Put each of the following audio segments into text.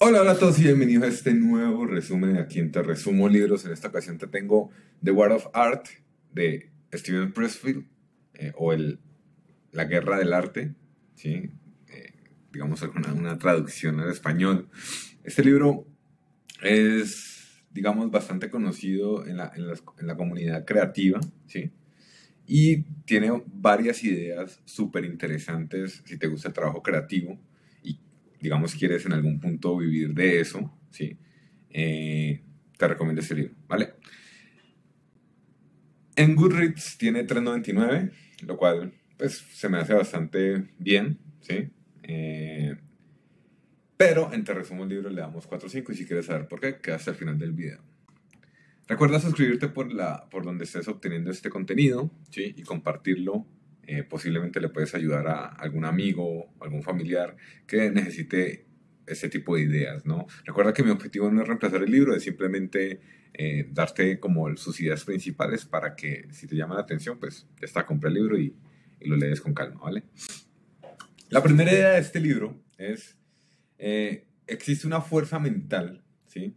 Hola, hola a todos y bienvenidos a este nuevo resumen aquí en Te Resumo Libros. En esta ocasión te tengo The War of Art de Steven Pressfield eh, o el, La Guerra del Arte, ¿sí? Eh, digamos alguna una traducción al español. Este libro es, digamos, bastante conocido en la, en la, comunidad creativa, ¿sí? Y tiene varias ideas súper interesantes si te gusta el trabajo creativo digamos, quieres en algún punto vivir de eso, ¿sí? Eh, te recomiendo este libro, ¿vale? En Goodreads tiene 3.99, lo cual, pues, se me hace bastante bien, ¿sí? Eh, pero en Te Resumo el Libro le damos 4.5 y si quieres saber por qué, queda hasta el final del video. Recuerda suscribirte por, la, por donde estés obteniendo este contenido ¿sí? y compartirlo. Eh, posiblemente le puedes ayudar a algún amigo algún familiar que necesite este tipo de ideas. ¿no? Recuerda que mi objetivo no es reemplazar el libro, es simplemente eh, darte como sus ideas principales para que si te llama la atención, pues ya está, compra el libro y, lo lees con calma. ¿vale? La primera idea de este libro es, eh, existe una fuerza mental, ¿sí?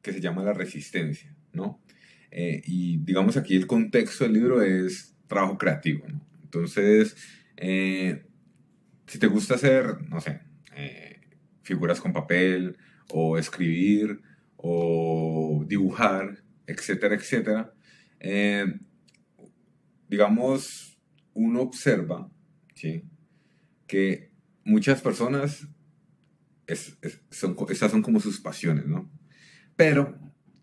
que se llama la resistencia, ¿no? Eh, y digamos aquí el contexto del libro es trabajo creativo. Entonces, eh, si te gusta hacer, no sé, eh, figuras con papel o escribir o dibujar, etcétera, etcétera, digamos, uno observa, ¿sí? Que muchas personas, es, son, esas son como sus pasiones, ¿no? Pero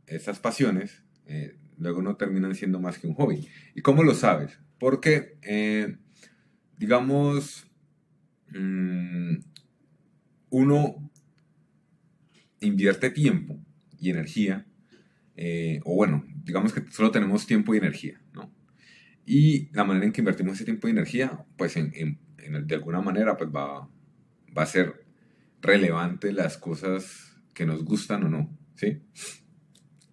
esas pasiones eh, luego no terminan siendo más que un hobby. ¿Y cómo lo sabes? Porque, eh, digamos, mmm, uno invierte tiempo y energía, eh, o bueno, digamos que solo tenemos tiempo y energía, ¿no? Y la manera en que invertimos ese tiempo y energía, pues en, de alguna manera, pues va, va a ser relevante las cosas que nos gustan o no. ¿sí?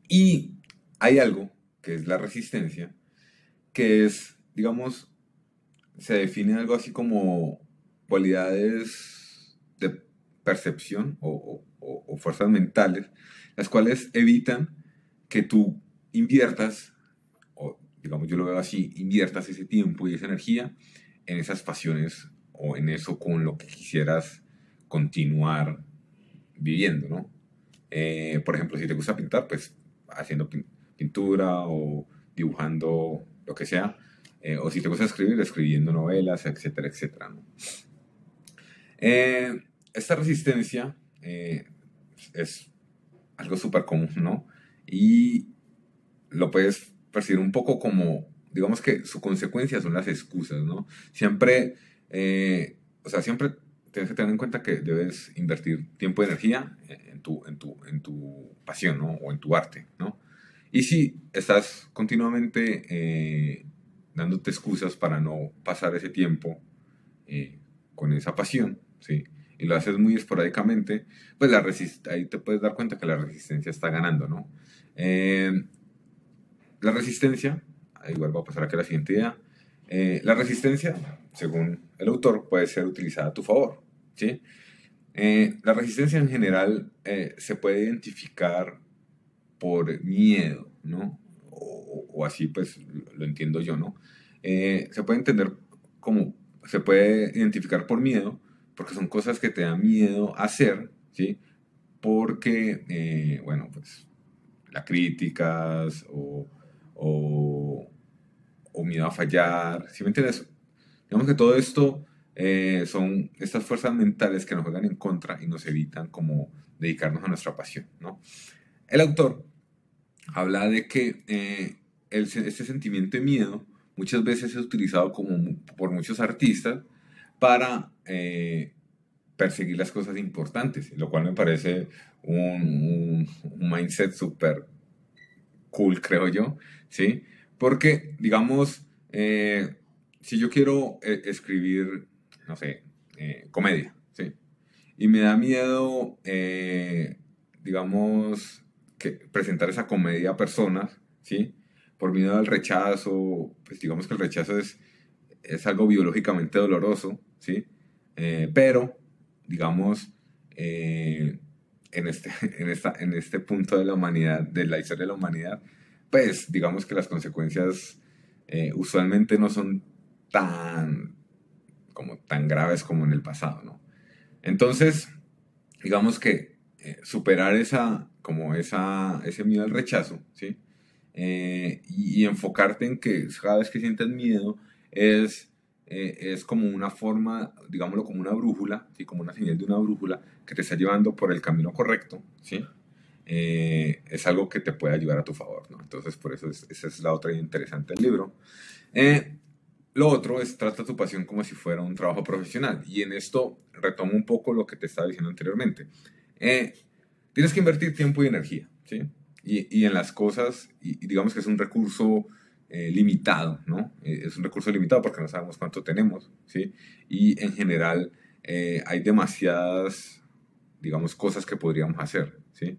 Y hay algo que es la resistencia, que es, digamos, se define algo así como cualidades de percepción o, fuerzas mentales, las cuales evitan que tú inviertas, o digamos yo lo veo así, inviertas ese tiempo y esa energía en esas pasiones o en eso con lo que quisieras continuar viviendo, ¿no? Eh, por ejemplo, si te gusta pintar, pues haciendo pintura o dibujando lo que sea. Eh, o si te gusta escribir, escribiendo novelas, etcétera, etcétera. ¿no? Eh, esta resistencia eh, es algo súper común, ¿no? Y lo puedes percibir un poco como, digamos que su consecuencia son las excusas, ¿no? Siempre, eh, o sea, siempre tienes que tener en cuenta que debes invertir tiempo y energía en tu, en tu, en tu pasión, ¿no? O en tu arte, ¿no? Y si estás continuamente eh, dándote excusas para no pasar ese tiempo eh, con esa pasión, ¿sí? Y lo haces muy esporádicamente, pues la ahí te puedes dar cuenta que la resistencia está ganando, ¿no? Eh, la resistencia, igual va a pasar aquí a la siguiente idea, eh, la resistencia, según el autor, puede ser utilizada a tu favor. ¿sí? Eh, la resistencia en general eh, se puede identificar por miedo, ¿no? O, así pues lo entiendo yo, ¿no? Eh, se puede entender como, se puede identificar por miedo, porque son cosas que te dan miedo hacer, ¿sí? Porque, eh, bueno, pues las críticas o, o, o miedo a fallar, ¿sí me entiendes? Digamos que todo esto eh, son estas fuerzas mentales que nos juegan en contra y nos evitan como dedicarnos a nuestra pasión, ¿no? El autor habla de que eh, este sentimiento de miedo muchas veces es utilizado como, por muchos artistas para eh, perseguir las cosas importantes, lo cual me parece un, mindset súper cool, creo yo, ¿sí? Porque, digamos, eh, si yo quiero escribir no sé, comedia, ¿sí? Y me da miedo, digamos, que presentar esa comedia a personas, ¿sí? Por miedo al rechazo, pues digamos que el rechazo es, es algo biológicamente doloroso, ¿sí? Eh, pero, digamos, eh, en este, en, esta, en este punto de la humanidad, de la historia de la humanidad, pues digamos que las consecuencias eh, usualmente no son tan, como tan graves como en el pasado, ¿no? Entonces, digamos que eh, superar esa, como esa, ese miedo al rechazo, ¿sí? Eh, y, enfocarte en que cada vez que sientes miedo es, es como una forma, digámoslo como una brújula, ¿sí? como una señal de una brújula que te está llevando por el camino correcto, ¿sí? Eh, es algo que te puede ayudar a tu favor, ¿no? Entonces, por eso esa es la otra interesante del libro. Eh, lo otro es trata tu pasión como si fuera un trabajo profesional. Y en esto retomo un poco lo que te estaba diciendo anteriormente. Eh, tienes que invertir tiempo y energía, ¿sí? Y, y en las cosas, y, digamos que es un recurso limitado, ¿no? es un recurso limitado porque no sabemos cuánto tenemos, ¿sí? Y en general hay demasiadas, digamos, cosas que podríamos hacer, ¿sí?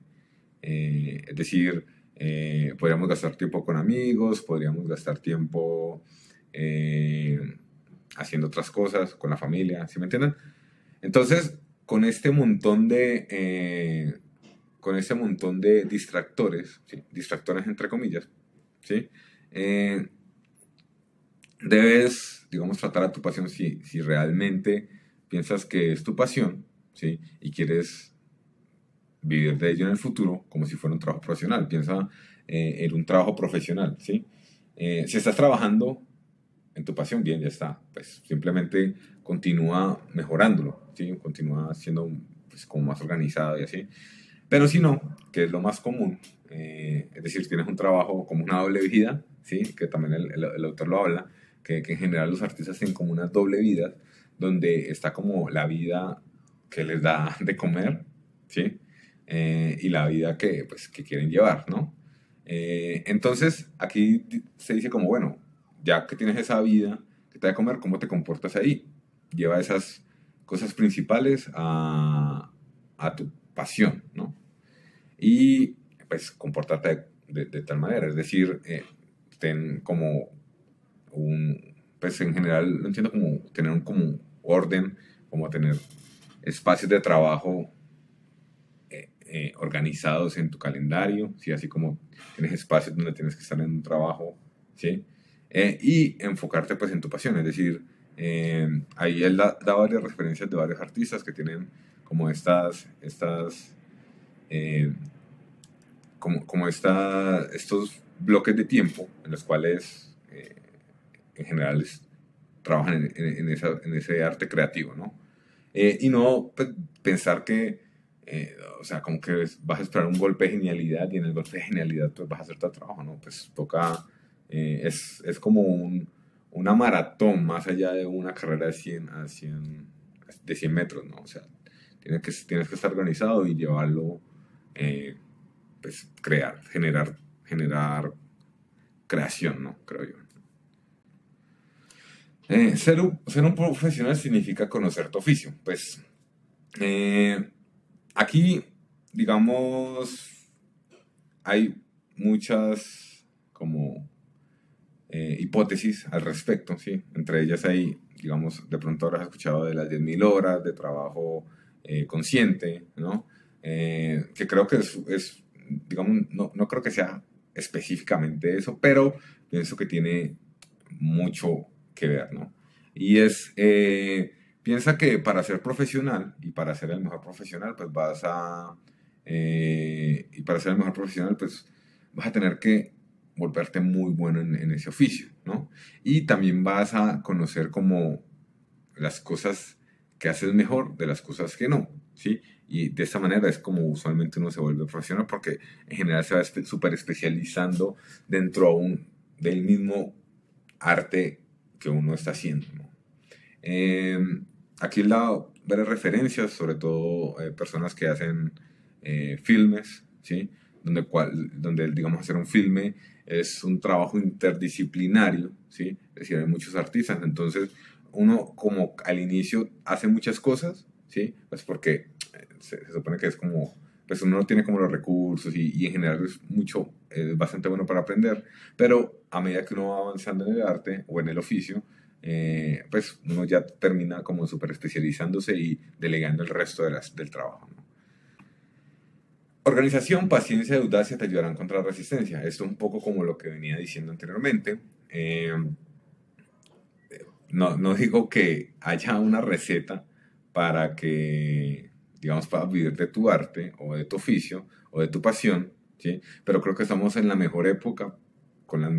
Eh, es decir, eh, podríamos gastar tiempo con amigos, podríamos gastar tiempo eh, haciendo otras cosas con la familia, ¿sí me entienden? Entonces, con este montón de, con este montón de distractores, distractores entre comillas, ¿sí? debes, digamos, tratar a tu pasión si, si realmente piensas que es tu pasión, ¿sí? Y quieres vivir de ello en el futuro como si fuera un trabajo profesional. Piensa eh, en un trabajo profesional, ¿sí? Eh, si estás trabajando en tu pasión, bien, ya está. Pues simplemente continúa mejorándolo, ¿sí? Continúa siendo pues, como más organizado y así. Pero si no, que es lo más común, eh, es decir, tienes un trabajo como una doble vida, ¿sí? Que también el, autor lo habla, que, que, en general los artistas tienen como una doble vida, donde está como la vida que les da de comer, ¿sí? Eh, y la vida que, pues, que quieren llevar, ¿no? Eh, entonces, aquí se dice como, bueno, ya que tienes esa vida que te da de comer, ¿cómo te comportas ahí? Lleva esas cosas principales a, a tu pasión, ¿no? Y pues comportarte de, tal manera, es decir, eh, ten como un, pues en general lo entiendo como tener un como orden, como tener espacios de trabajo eh, organizados en tu calendario, ¿sí? así como tienes espacios donde tienes que estar en un trabajo, ¿sí? Eh, y enfocarte pues en tu pasión, es decir, eh, ahí él da, varias referencias de varios artistas que tienen como estas, estas como, como esta, estos bloques de tiempo en los cuales en general trabajan en, en, esa, en, ese arte creativo, ¿no? y no pues, pensar que eh, o sea, como que vas a esperar un golpe de genialidad y en el golpe de genialidad pues vas a hacer tu trabajo, ¿no? Pues toca, eh, es, es, como un, una maratón más allá de una carrera de 100 a 100, de 100 metros, ¿no? O sea, tienes que, tienes que estar organizado y llevarlo, eh, pues crear, generar, generar creación, ¿no? Creo yo. ser, un, ser un profesional significa conocer tu oficio, pues... Eh, Aquí, digamos, hay muchas como eh, hipótesis al respecto, ¿sí? Entre ellas hay, digamos, de pronto habrás escuchado de las 10.000 horas de trabajo eh, consciente, ¿no? Eh, que creo que es, digamos, no, no, creo que sea específicamente eso, pero pienso que tiene mucho que ver, ¿no? Y es Piensa que para ser profesional y para ser el mejor profesional, pues vas a... Eh, y para ser el mejor profesional, pues vas a tener que volverte muy bueno en, ese oficio, ¿no? Y también vas a conocer como las cosas que haces mejor de las cosas que no, ¿sí? Y de esta manera es como usualmente uno se vuelve profesional porque en general se va súper especializando dentro aún del mismo arte que uno está haciendo, ¿no? Eh, aquí he dado varias referencias, sobre todo eh, personas que hacen eh, filmes, ¿sí? Donde, cual, donde, digamos, hacer un filme es un trabajo interdisciplinario, ¿sí? Es decir, hay muchos artistas, entonces uno como al inicio hace muchas cosas, ¿sí? Pues porque eh, se, supone que es como, pues uno no tiene como los recursos y, y en general es mucho, es bastante bueno para aprender, pero a medida que uno va avanzando en el arte o en el oficio, eh, pues uno ya termina como súper especializándose y delegando el resto de las, del trabajo. Organización, paciencia y audacia te ayudarán contra la resistencia. Esto es un poco como lo que venía diciendo anteriormente. Eh, no, no digo que haya una receta para que, digamos, para vivir de tu arte o de tu oficio o de tu pasión, ¿sí? Pero creo que estamos en la mejor época con la,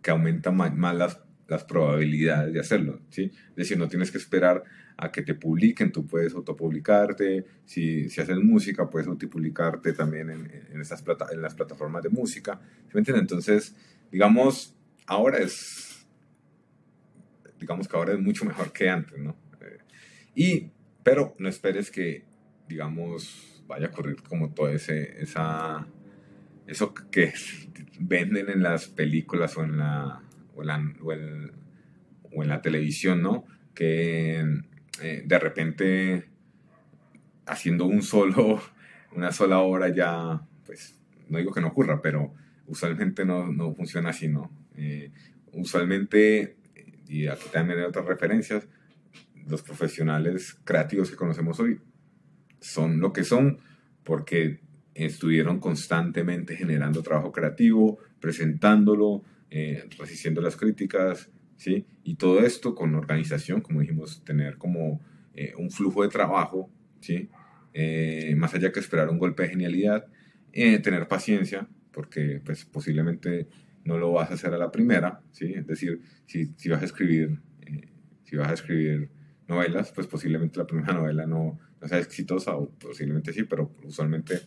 que aumenta más, las, las, probabilidades de hacerlo, ¿sí? Es decir, no tienes que esperar a que te publiquen, tú puedes autopublicarte, si, si haces música, puedes autopublicarte también en, en, estas plata, en las plataformas de música, ¿sí me entiendes? Entonces, digamos, ahora es, digamos que ahora es mucho mejor que antes, ¿no? Eh, y pero no esperes que, digamos, vaya a ocurrir como todo ese, esa, eso que venden en las películas o en la, o, en la televisión, ¿no? Que eh, de repente haciendo un solo, una sola hora ya, pues, no digo que no ocurra, pero usualmente no, no funciona así, ¿no? Eh, usualmente, y aquí también hay otras referencias, los profesionales creativos que conocemos hoy son lo que son porque estuvieron constantemente generando trabajo creativo, presentándolo, eh, resistiendo las críticas, ¿sí? Y todo esto con organización, como dijimos, tener como eh, un flujo de trabajo, ¿sí? Eh, más allá que esperar un golpe de genialidad, tener paciencia, porque pues posiblemente no lo vas a hacer a la primera, ¿sí? Es decir, si, si vas a escribir, si vas a escribir novelas, pues posiblemente la primera novela no, no sea exitosa, o posiblemente sí, pero usualmente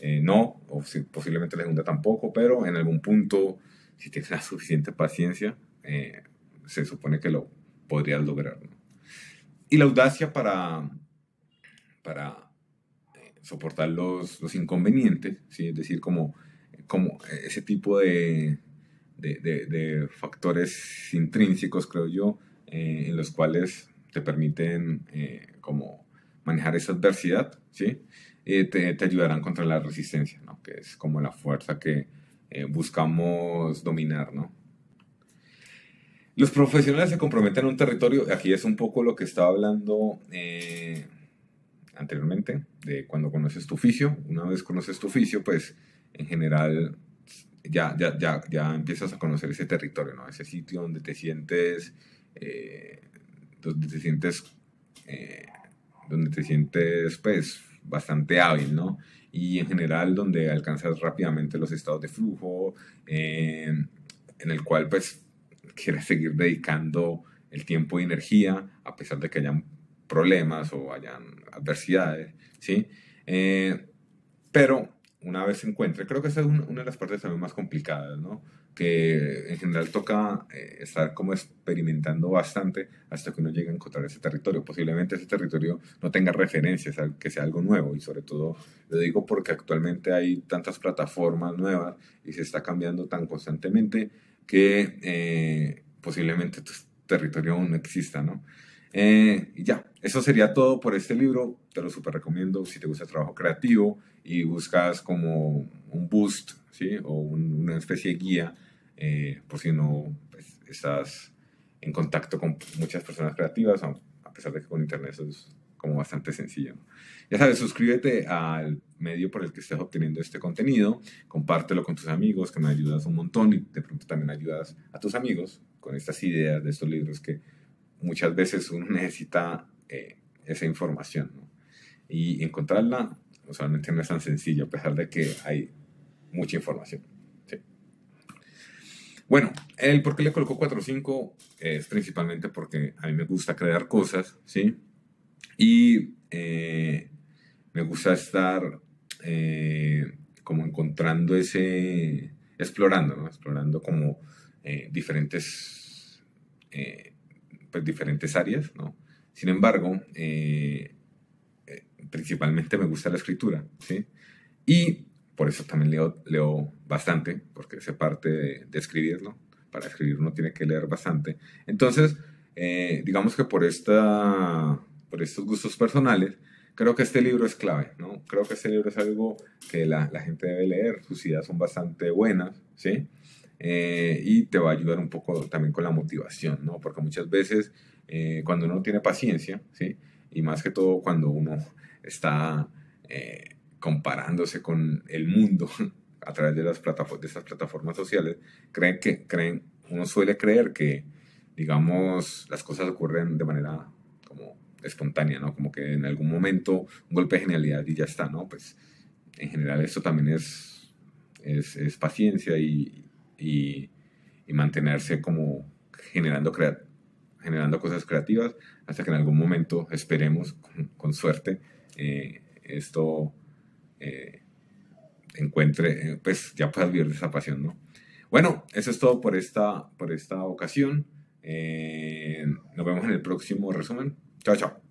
eh, no, o posiblemente la segunda tampoco, pero en algún punto, si tienes la suficiente paciencia, eh, se supone que lo podrías lograr. Y la audacia para, para eh, soportar los, los inconvenientes, ¿sí? es decir, como, como ese tipo de, de, factores intrínsecos, creo yo, en los cuales te permiten eh, como manejar esa adversidad, ¿sí? Eh, te, te, ayudarán contra la resistencia, ¿no? Que es como la fuerza que eh, buscamos dominar, ¿no? Los profesionales se comprometen a un territorio, aquí es un poco lo que estaba hablando anteriormente, de cuando conoces tu oficio, una vez conoces tu oficio, pues en general ya, ya, ya, ya empiezas a conocer ese territorio, ¿no? Ese sitio donde te sientes donde te sientes, eh, donde te sientes pues bastante hábil, ¿no? Y en general donde alcanzas rápidamente los estados de flujo, eh, en el cual pues quieres seguir dedicando el tiempo y energía a pesar de que hayan problemas o hayan adversidades, ¿sí? Eh, pero una vez se encuentre, creo que esa es una de las partes también más complicadas, ¿no? Que en general toca eh, estar como experimentando bastante hasta que uno llegue a encontrar ese territorio. Posiblemente ese territorio no tenga referencias, que sea algo nuevo y sobre todo lo digo porque actualmente hay tantas plataformas nuevas y se está cambiando tan constantemente que eh, posiblemente tu territorio aún no exista, ¿no? Eh, y ya, eso sería todo por este libro. Te lo super recomiendo si te gusta el trabajo creativo y buscas como un boost, ¿sí? O una especie de guía eh, por si no pues, estás en contacto con muchas personas creativas, a pesar de que con internet eso es como bastante sencillo. Ya sabes, suscríbete al medio por el que estés obteniendo este contenido, compártelo con tus amigos, que me ayudas un montón y de pronto también ayudas a tus amigos con estas ideas de estos libros que muchas veces uno necesita eh, esa información. Y encontrarla usualmente no es tan sencillo, a pesar de que hay mucha información. Bueno, el por qué le coloco 4 o 5 es principalmente porque a mí me gusta crear cosas, ¿sí? Y eh, me gusta estar eh, como encontrando ese, explorando, ¿no? Explorando como eh, diferentes, pues diferentes áreas, ¿no? Sin embargo, principalmente me gusta la escritura, ¿sí? Y por eso también leo, leo bastante, porque se parte de, escribirlo. Para escribir uno tiene que leer bastante. Entonces, eh, digamos que por, esta, por estos gustos personales, creo que este libro es clave, ¿no? Creo que este libro es algo que la, la gente debe leer, sus ideas son bastante buenas, ¿sí? Eh, y te va a ayudar un poco también con la motivación, ¿no? Porque muchas veces eh, cuando uno tiene paciencia, ¿sí? Y más que todo cuando uno está comparándose con el mundo a través de, las plataformas, de estas plataformas sociales, creen que, creen, uno suele creer que, digamos, las cosas ocurren de manera como espontánea, ¿no? Como que en algún momento un golpe de genialidad y ya está, ¿no? Pues en general esto también es, es, es paciencia y, y, mantenerse como generando, crea, generando cosas creativas hasta que en algún momento, esperemos, con, con suerte, eh, esto eh, encuentre, eh, pues ya puedas vivir de esa pasión, ¿no? Bueno, eso es todo por esta, por esta ocasión. nos vemos en el próximo resumen. Chao, chao.